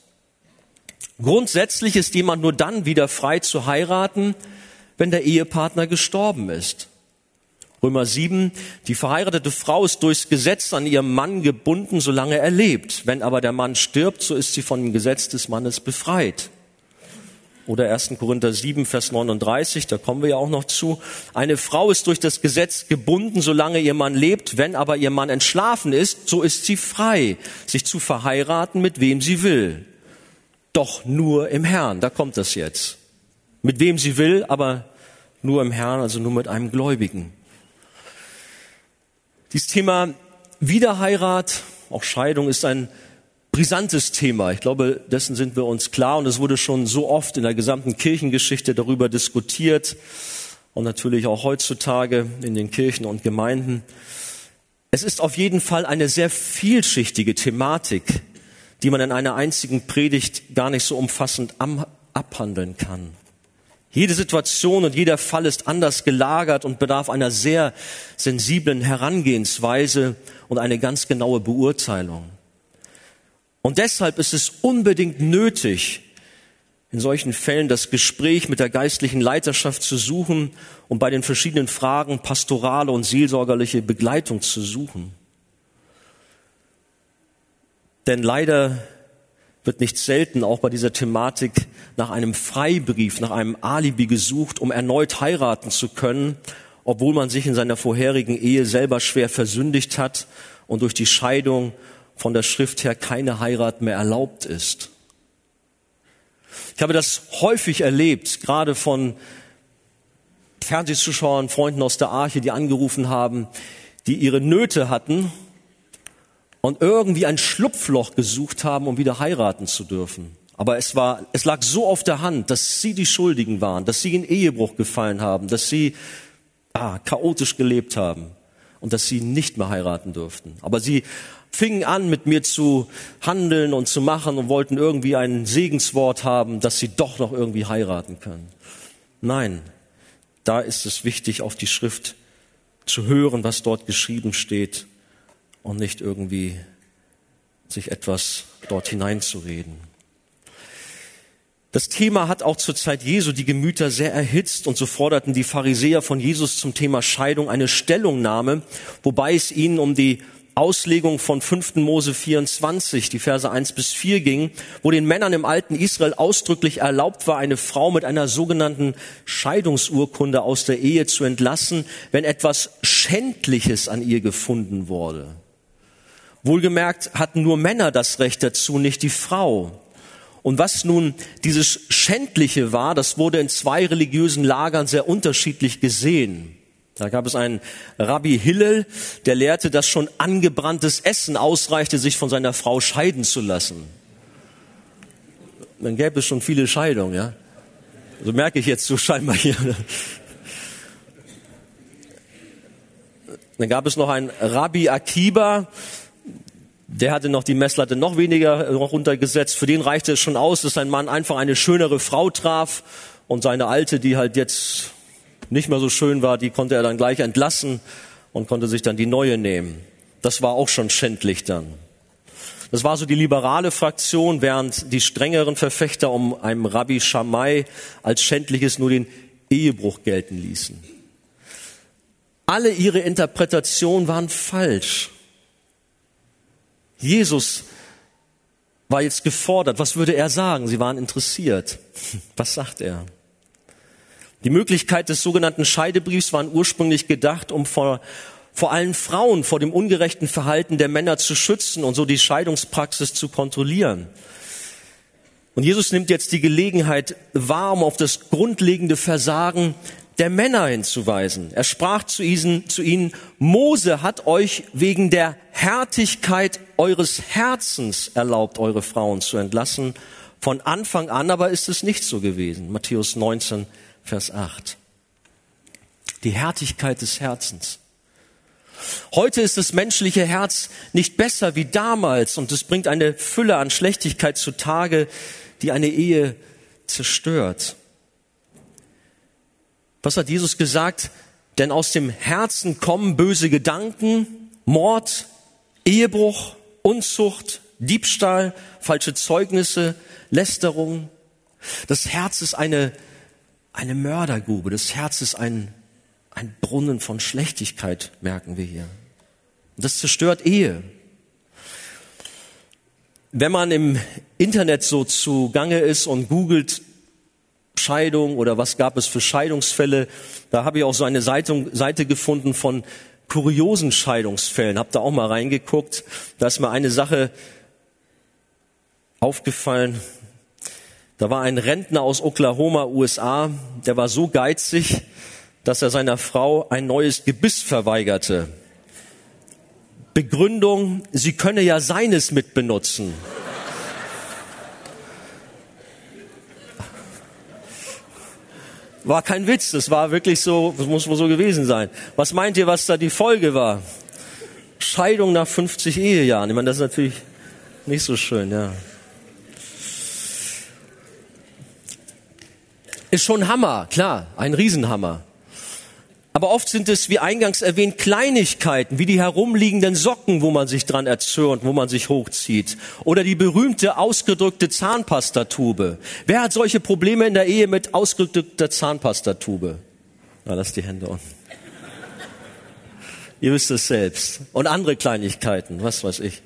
Grundsätzlich ist jemand nur dann wieder frei zu heiraten, wenn der Ehepartner gestorben ist. Römer 7, die verheiratete Frau ist durchs Gesetz an ihrem Mann gebunden, solange er lebt. Wenn aber der Mann stirbt, so ist sie von dem Gesetz des Mannes befreit. Oder 1. Korinther 7, Vers 39, da kommen wir ja auch noch zu. Eine Frau ist durch das Gesetz gebunden, solange ihr Mann lebt. Wenn aber ihr Mann entschlafen ist, so ist sie frei, sich zu verheiraten, mit wem sie will. Doch nur im Herrn. Da kommt das jetzt mit wem sie will, aber nur im Herrn, also nur mit einem Gläubigen. Dieses Thema Wiederheirat, auch Scheidung, ist ein brisantes Thema. Ich glaube, dessen sind wir uns klar und es wurde schon so oft in der gesamten Kirchengeschichte darüber diskutiert und natürlich auch heutzutage in den Kirchen und Gemeinden. Es ist auf jeden Fall eine sehr vielschichtige Thematik, die man in einer einzigen Predigt gar nicht so umfassend abhandeln kann. Jede Situation und jeder Fall ist anders gelagert und bedarf einer sehr sensiblen Herangehensweise und eine ganz genaue Beurteilung. Und deshalb ist es unbedingt nötig, in solchen Fällen das Gespräch mit der geistlichen Leiterschaft zu suchen und bei den verschiedenen Fragen pastorale und seelsorgerliche Begleitung zu suchen. Denn leider wird nicht selten auch bei dieser Thematik nach einem Freibrief, nach einem Alibi gesucht, um erneut heiraten zu können, obwohl man sich in seiner vorherigen Ehe selber schwer versündigt hat und durch die Scheidung von der Schrift her keine Heirat mehr erlaubt ist. Ich habe das häufig erlebt, gerade von Fernsehzuschauern, Freunden aus der Arche, die angerufen haben, die ihre Nöte hatten und irgendwie ein Schlupfloch gesucht haben, um wieder heiraten zu dürfen. Aber es war, es lag so auf der Hand, dass sie die Schuldigen waren, dass sie in Ehebruch gefallen haben, dass sie ah, chaotisch gelebt haben und dass sie nicht mehr heiraten durften. Aber sie fingen an, mit mir zu handeln und zu machen und wollten irgendwie ein Segenswort haben, dass sie doch noch irgendwie heiraten können. Nein, da ist es wichtig, auf die Schrift zu hören, was dort geschrieben steht und nicht irgendwie sich etwas dort hineinzureden. Das Thema hat auch zur Zeit Jesu die Gemüter sehr erhitzt und so forderten die Pharisäer von Jesus zum Thema Scheidung eine Stellungnahme, wobei es ihnen um die Auslegung von 5. Mose 24, die Verse 1 bis 4 ging, wo den Männern im alten Israel ausdrücklich erlaubt war, eine Frau mit einer sogenannten Scheidungsurkunde aus der Ehe zu entlassen, wenn etwas Schändliches an ihr gefunden wurde. Wohlgemerkt hatten nur Männer das Recht dazu, nicht die Frau. Und was nun dieses Schändliche war, das wurde in zwei religiösen Lagern sehr unterschiedlich gesehen. Da gab es einen Rabbi Hillel, der lehrte, dass schon angebranntes Essen ausreichte, sich von seiner Frau scheiden zu lassen. Dann gäbe es schon viele Scheidungen, ja. So merke ich jetzt so scheinbar hier. Dann gab es noch einen Rabbi Akiba, der hatte noch die Messlatte noch weniger runtergesetzt. Für den reichte es schon aus, dass ein Mann einfach eine schönere Frau traf und seine alte, die halt jetzt nicht mehr so schön war, die konnte er dann gleich entlassen und konnte sich dann die neue nehmen. Das war auch schon schändlich dann. Das war so die liberale Fraktion, während die strengeren Verfechter um einem Rabbi Shammai als schändliches nur den Ehebruch gelten ließen. Alle ihre Interpretationen waren falsch. Jesus war jetzt gefordert. Was würde er sagen? Sie waren interessiert. Was sagt er? Die Möglichkeit des sogenannten Scheidebriefs waren ursprünglich gedacht, um vor, vor allen Frauen vor dem ungerechten Verhalten der Männer zu schützen und so die Scheidungspraxis zu kontrollieren. Und Jesus nimmt jetzt die Gelegenheit wahr, um auf das grundlegende Versagen der Männer hinzuweisen. Er sprach zu ihnen, zu ihnen, Mose hat euch wegen der Härtigkeit eures Herzens erlaubt, eure Frauen zu entlassen. Von Anfang an aber ist es nicht so gewesen. Matthäus 19, Vers 8. Die Härtigkeit des Herzens. Heute ist das menschliche Herz nicht besser wie damals und es bringt eine Fülle an Schlechtigkeit zutage, die eine Ehe zerstört. Was hat Jesus gesagt? Denn aus dem Herzen kommen böse Gedanken, Mord, Ehebruch, Unzucht, Diebstahl, falsche Zeugnisse, Lästerung. Das Herz ist eine eine Mördergrube. Das Herz ist ein, ein Brunnen von Schlechtigkeit, merken wir hier. Das zerstört Ehe. Wenn man im Internet so zugange ist und googelt Scheidung oder was gab es für Scheidungsfälle, da habe ich auch so eine Seite, Seite gefunden von kuriosen Scheidungsfällen. Hab da auch mal reingeguckt. Da ist mir eine Sache aufgefallen. Da war ein Rentner aus Oklahoma, USA, der war so geizig, dass er seiner Frau ein neues Gebiss verweigerte. Begründung, sie könne ja seines mitbenutzen. War kein Witz, das war wirklich so, das muss wohl so gewesen sein. Was meint ihr, was da die Folge war? Scheidung nach 50 Ehejahren. Ich meine, das ist natürlich nicht so schön, ja. ist schon Hammer, klar, ein Riesenhammer. Aber oft sind es, wie eingangs erwähnt, Kleinigkeiten, wie die herumliegenden Socken, wo man sich dran erzürnt, wo man sich hochzieht. Oder die berühmte ausgedrückte Zahnpastatube. Wer hat solche Probleme in der Ehe mit ausgedrückter Zahnpastatube? Na, lass die Hände unten. Ihr wisst es selbst. Und andere Kleinigkeiten, was weiß ich.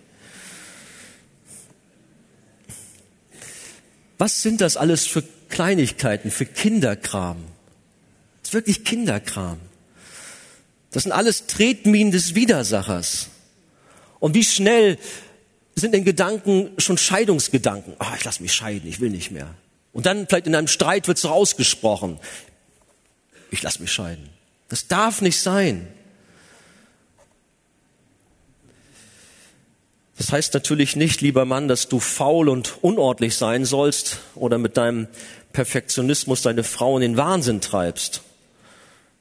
Was sind das alles für Kleinigkeiten, für Kinderkram. Das ist wirklich Kinderkram. Das sind alles Tretminen des Widersachers. Und wie schnell sind in Gedanken schon Scheidungsgedanken. Ah, ich lass mich scheiden, ich will nicht mehr. Und dann vielleicht in einem Streit wird es ausgesprochen. Ich lass mich scheiden. Das darf nicht sein. Das heißt natürlich nicht, lieber Mann, dass du faul und unordentlich sein sollst oder mit deinem Perfektionismus deine Frau in den Wahnsinn treibst.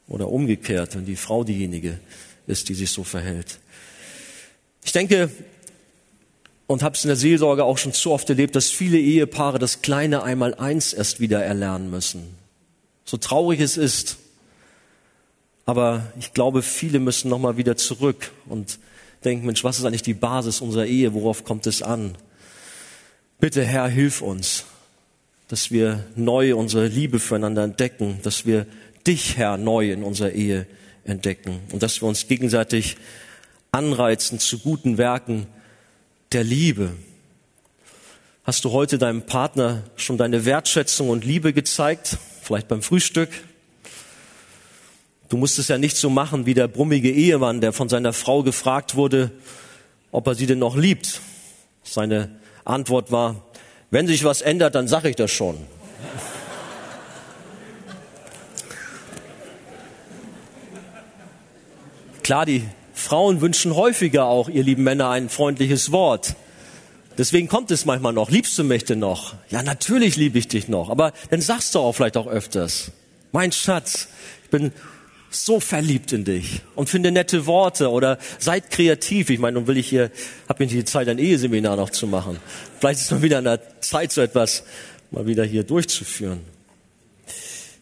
Oder umgekehrt, wenn die Frau diejenige ist, die sich so verhält. Ich denke und habe es in der Seelsorge auch schon zu oft erlebt, dass viele Ehepaare das kleine Einmal-Eins erst wieder erlernen müssen. So traurig es ist, aber ich glaube, viele müssen nochmal wieder zurück und denken, Mensch, was ist eigentlich die Basis unserer Ehe? Worauf kommt es an? Bitte, Herr, hilf uns, dass wir neu unsere Liebe füreinander entdecken, dass wir dich, Herr, neu in unserer Ehe entdecken und dass wir uns gegenseitig anreizen zu guten Werken der Liebe. Hast du heute deinem Partner schon deine Wertschätzung und Liebe gezeigt? Vielleicht beim Frühstück? Du musst es ja nicht so machen wie der brummige Ehemann, der von seiner Frau gefragt wurde, ob er sie denn noch liebt. Seine Antwort war, wenn sich was ändert, dann sag ich das schon. Klar, die Frauen wünschen häufiger auch, ihr lieben Männer, ein freundliches Wort. Deswegen kommt es manchmal noch. Liebst du mich denn noch? Ja, natürlich liebe ich dich noch. Aber dann sagst du auch vielleicht auch öfters. Mein Schatz, ich bin so verliebt in dich und finde nette Worte oder seid kreativ. Ich meine, nun will ich hier, hab mir die Zeit, ein Eheseminar noch zu machen. Vielleicht ist mal wieder an der Zeit, so etwas mal wieder hier durchzuführen.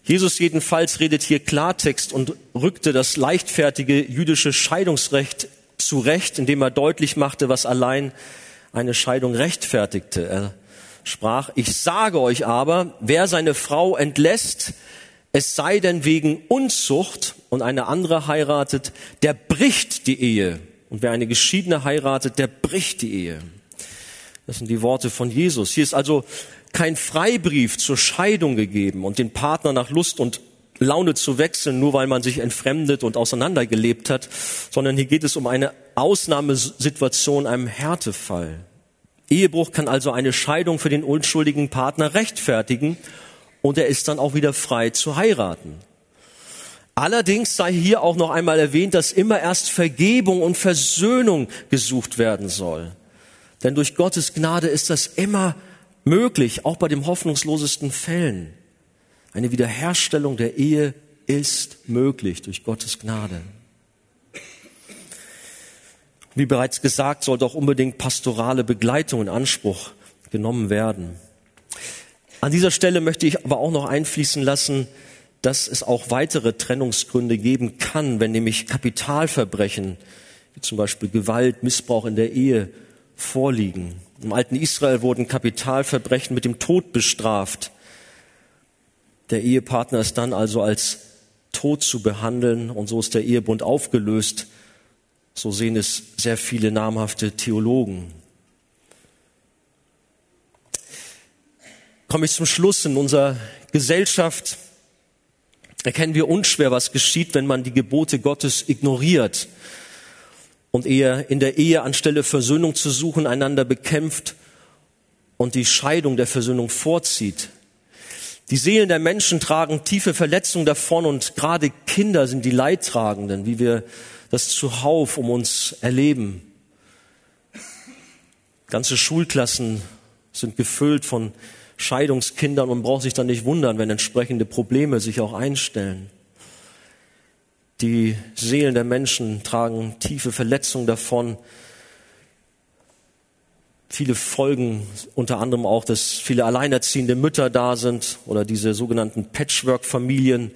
Jesus jedenfalls redet hier Klartext und rückte das leichtfertige jüdische Scheidungsrecht zurecht, indem er deutlich machte, was allein eine Scheidung rechtfertigte. Er sprach, ich sage euch aber, wer seine Frau entlässt, es sei denn wegen Unzucht und eine andere heiratet, der bricht die Ehe. Und wer eine Geschiedene heiratet, der bricht die Ehe. Das sind die Worte von Jesus. Hier ist also kein Freibrief zur Scheidung gegeben und den Partner nach Lust und Laune zu wechseln, nur weil man sich entfremdet und auseinandergelebt hat, sondern hier geht es um eine Ausnahmesituation, einem Härtefall. Ehebruch kann also eine Scheidung für den unschuldigen Partner rechtfertigen und er ist dann auch wieder frei zu heiraten. Allerdings sei hier auch noch einmal erwähnt, dass immer erst Vergebung und Versöhnung gesucht werden soll. Denn durch Gottes Gnade ist das immer möglich, auch bei den hoffnungslosesten Fällen. Eine Wiederherstellung der Ehe ist möglich durch Gottes Gnade. Wie bereits gesagt, soll doch unbedingt pastorale Begleitung in Anspruch genommen werden. An dieser Stelle möchte ich aber auch noch einfließen lassen, dass es auch weitere Trennungsgründe geben kann, wenn nämlich Kapitalverbrechen, wie zum Beispiel Gewalt, Missbrauch in der Ehe vorliegen. Im alten Israel wurden Kapitalverbrechen mit dem Tod bestraft. Der Ehepartner ist dann also als tot zu behandeln und so ist der Ehebund aufgelöst. So sehen es sehr viele namhafte Theologen. Komme ich zum Schluss. In unserer Gesellschaft erkennen wir unschwer, was geschieht, wenn man die Gebote Gottes ignoriert und eher in der Ehe anstelle Versöhnung zu suchen, einander bekämpft und die Scheidung der Versöhnung vorzieht. Die Seelen der Menschen tragen tiefe Verletzungen davon und gerade Kinder sind die Leidtragenden, wie wir das zuhauf um uns erleben. Ganze Schulklassen sind gefüllt von Scheidungskindern und braucht sich dann nicht wundern, wenn entsprechende Probleme sich auch einstellen. Die Seelen der Menschen tragen tiefe Verletzungen davon, viele Folgen, unter anderem auch, dass viele alleinerziehende Mütter da sind oder diese sogenannten Patchwork-Familien.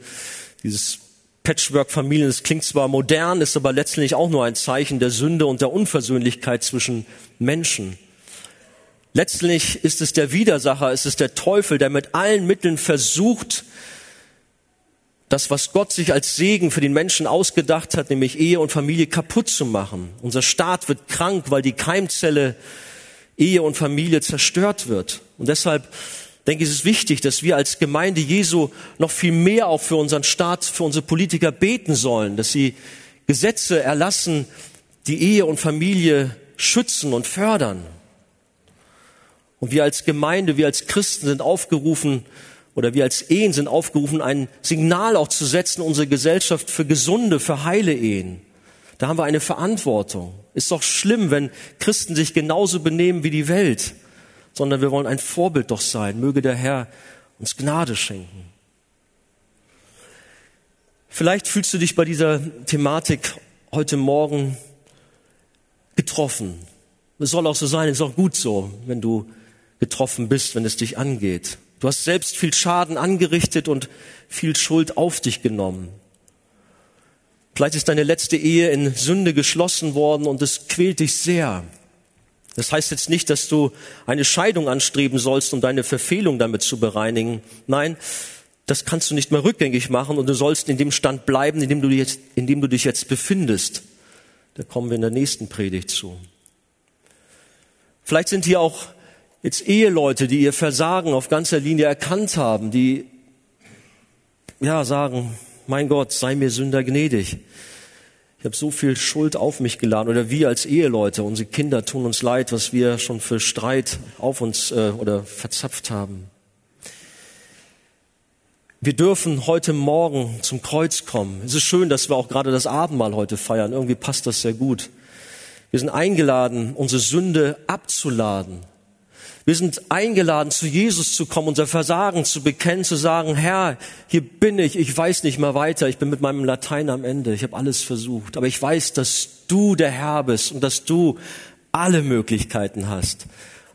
Dieses Patchwork-Familien, das klingt zwar modern, ist aber letztlich auch nur ein Zeichen der Sünde und der Unversöhnlichkeit zwischen Menschen. Letztlich ist es der Widersacher, ist es der Teufel, der mit allen Mitteln versucht, das, was Gott sich als Segen für den Menschen ausgedacht hat, nämlich Ehe und Familie kaputt zu machen. Unser Staat wird krank, weil die Keimzelle Ehe und Familie zerstört wird. Und deshalb denke ich, ist es wichtig, dass wir als Gemeinde Jesu noch viel mehr auch für unseren Staat, für unsere Politiker beten sollen, dass sie Gesetze erlassen, die Ehe und Familie schützen und fördern. Und wir als Gemeinde, wir als Christen sind aufgerufen, oder wir als Ehen sind aufgerufen, ein Signal auch zu setzen, unsere Gesellschaft für gesunde, für heile Ehen. Da haben wir eine Verantwortung. Ist doch schlimm, wenn Christen sich genauso benehmen wie die Welt, sondern wir wollen ein Vorbild doch sein. Möge der Herr uns Gnade schenken. Vielleicht fühlst du dich bei dieser Thematik heute Morgen getroffen. Es soll auch so sein, es ist auch gut so, wenn du getroffen bist, wenn es dich angeht. Du hast selbst viel Schaden angerichtet und viel Schuld auf dich genommen. Vielleicht ist deine letzte Ehe in Sünde geschlossen worden und es quält dich sehr. Das heißt jetzt nicht, dass du eine Scheidung anstreben sollst, um deine Verfehlung damit zu bereinigen. Nein, das kannst du nicht mehr rückgängig machen und du sollst in dem Stand bleiben, in dem du, jetzt, in dem du dich jetzt befindest. Da kommen wir in der nächsten Predigt zu. Vielleicht sind hier auch jetzt Eheleute, die ihr Versagen auf ganzer Linie erkannt haben, die ja sagen, mein Gott, sei mir Sünder gnädig. Ich habe so viel Schuld auf mich geladen oder wir als Eheleute, unsere Kinder tun uns leid, was wir schon für Streit auf uns äh, oder verzapft haben. Wir dürfen heute Morgen zum Kreuz kommen. Es ist schön, dass wir auch gerade das Abendmahl heute feiern. Irgendwie passt das sehr gut. Wir sind eingeladen, unsere Sünde abzuladen. Wir sind eingeladen, zu Jesus zu kommen, unser Versagen zu bekennen, zu sagen, Herr, hier bin ich, ich weiß nicht mehr weiter, ich bin mit meinem Latein am Ende, ich habe alles versucht, aber ich weiß, dass du der Herr bist und dass du alle Möglichkeiten hast,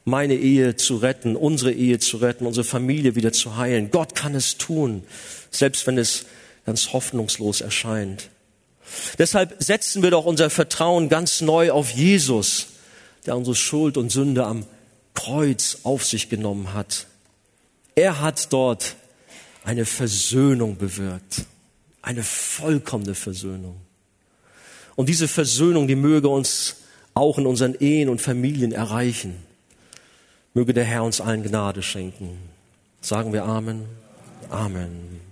meine Ehe zu retten, unsere Ehe zu retten, unsere Familie wieder zu heilen. Gott kann es tun, selbst wenn es ganz hoffnungslos erscheint. Deshalb setzen wir doch unser Vertrauen ganz neu auf Jesus, der unsere Schuld und Sünde am Kreuz auf sich genommen hat. Er hat dort eine Versöhnung bewirkt, eine vollkommene Versöhnung. Und diese Versöhnung, die möge uns auch in unseren Ehen und Familien erreichen. Möge der Herr uns allen Gnade schenken. Sagen wir Amen. Amen.